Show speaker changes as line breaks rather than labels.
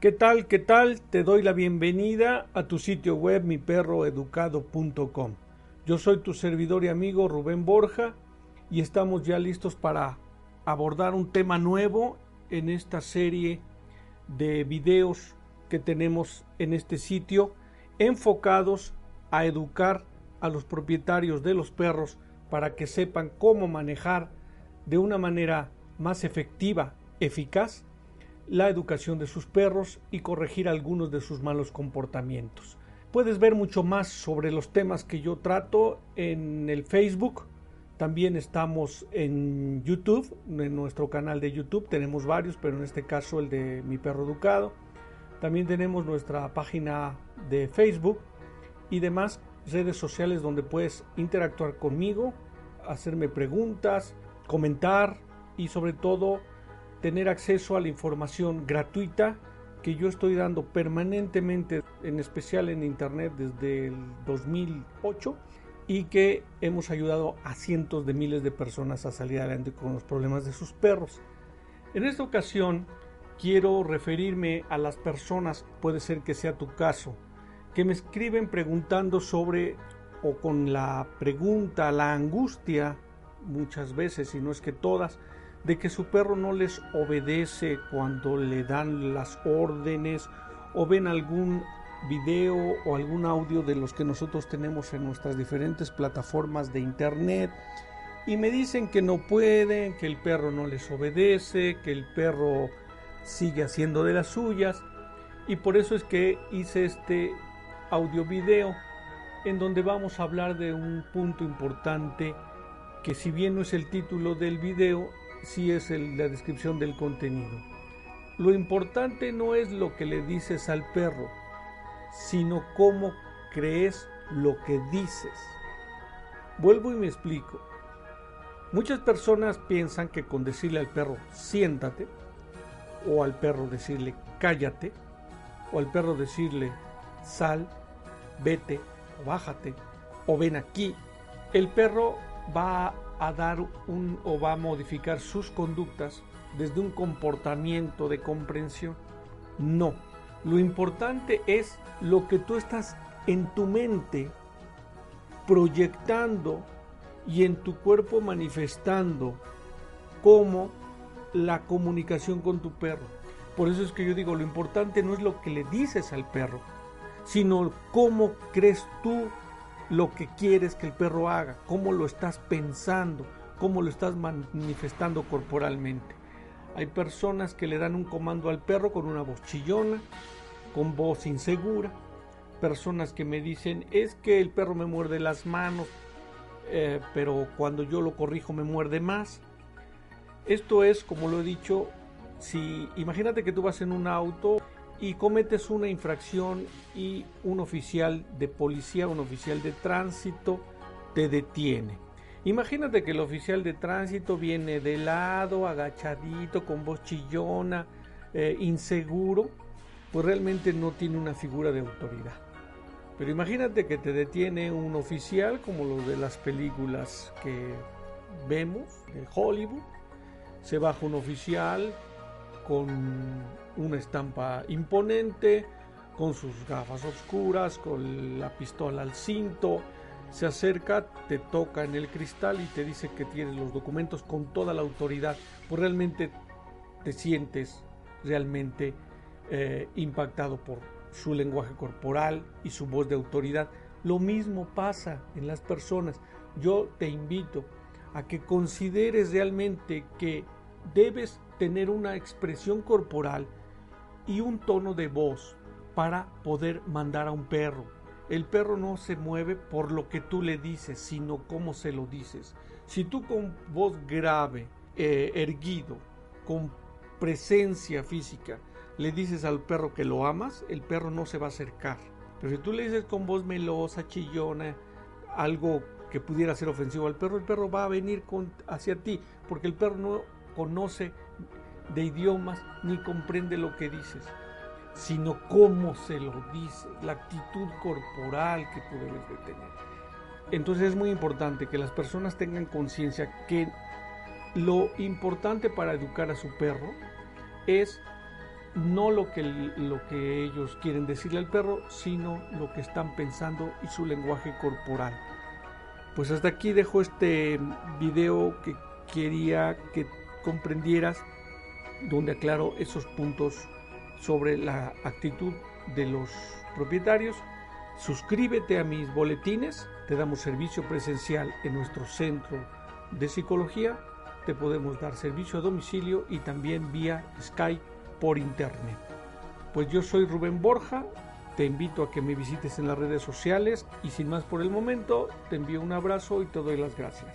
¿Qué tal? ¿Qué tal? Te doy la bienvenida a tu sitio web miperroeducado.com. Yo soy tu servidor y amigo Rubén Borja y estamos ya listos para abordar un tema nuevo en esta serie de videos que tenemos en este sitio enfocados a educar a los propietarios de los perros para que sepan cómo manejar de una manera más efectiva, eficaz la educación de sus perros y corregir algunos de sus malos comportamientos. Puedes ver mucho más sobre los temas que yo trato en el Facebook. También estamos en YouTube, en nuestro canal de YouTube. Tenemos varios, pero en este caso el de Mi Perro Educado. También tenemos nuestra página de Facebook y demás redes sociales donde puedes interactuar conmigo, hacerme preguntas, comentar y sobre todo tener acceso a la información gratuita que yo estoy dando permanentemente, en especial en Internet desde el 2008 y que hemos ayudado a cientos de miles de personas a salir adelante con los problemas de sus perros. En esta ocasión quiero referirme a las personas, puede ser que sea tu caso, que me escriben preguntando sobre o con la pregunta, la angustia, muchas veces, y no es que todas, de que su perro no les obedece cuando le dan las órdenes o ven algún video o algún audio de los que nosotros tenemos en nuestras diferentes plataformas de internet y me dicen que no pueden, que el perro no les obedece, que el perro sigue haciendo de las suyas. Y por eso es que hice este audio video en donde vamos a hablar de un punto importante que si bien no es el título del video sí es la descripción del contenido. Lo importante no es lo que le dices al perro, sino cómo crees lo que dices. Vuelvo y me explico. Muchas personas piensan que con decirle al perro siéntate, o al perro decirle cállate, o al perro decirle sal, vete, o bájate, o ven aquí, el perro va a dar un o va a modificar sus conductas desde un comportamiento de comprensión. No, lo importante es lo que tú estás en tu mente proyectando y en tu cuerpo manifestando como la comunicación con tu perro. Por eso es que yo digo, lo importante no es lo que le dices al perro, sino cómo crees tú lo que quieres que el perro haga, cómo lo estás pensando, cómo lo estás manifestando corporalmente. Hay personas que le dan un comando al perro con una voz chillona, con voz insegura. Personas que me dicen, es que el perro me muerde las manos, eh, pero cuando yo lo corrijo me muerde más. Esto es, como lo he dicho, si imagínate que tú vas en un auto y cometes una infracción y un oficial de policía, un oficial de tránsito te detiene. Imagínate que el oficial de tránsito viene de lado, agachadito, con voz chillona, eh, inseguro, pues realmente no tiene una figura de autoridad. Pero imagínate que te detiene un oficial como los de las películas que vemos de Hollywood. Se baja un oficial con una estampa imponente, con sus gafas oscuras, con la pistola al cinto, se acerca, te toca en el cristal y te dice que tienes los documentos con toda la autoridad, pues realmente te sientes realmente eh, impactado por su lenguaje corporal y su voz de autoridad. Lo mismo pasa en las personas. Yo te invito a que consideres realmente que debes tener una expresión corporal y un tono de voz para poder mandar a un perro. El perro no se mueve por lo que tú le dices, sino cómo se lo dices. Si tú con voz grave, eh, erguido, con presencia física, le dices al perro que lo amas, el perro no se va a acercar. Pero si tú le dices con voz melosa, chillona, algo que pudiera ser ofensivo al perro, el perro va a venir con, hacia ti, porque el perro no conoce de idiomas ni comprende lo que dices, sino cómo se lo dice, la actitud corporal que tú debes de tener. Entonces es muy importante que las personas tengan conciencia que lo importante para educar a su perro es no lo que, lo que ellos quieren decirle al perro, sino lo que están pensando y su lenguaje corporal. Pues hasta aquí dejo este video que quería que comprendieras, donde aclaro esos puntos sobre la actitud de los propietarios. Suscríbete a mis boletines, te damos servicio presencial en nuestro centro de psicología, te podemos dar servicio a domicilio y también vía Skype por internet. Pues yo soy Rubén Borja, te invito a que me visites en las redes sociales y sin más por el momento, te envío un abrazo y te doy las gracias.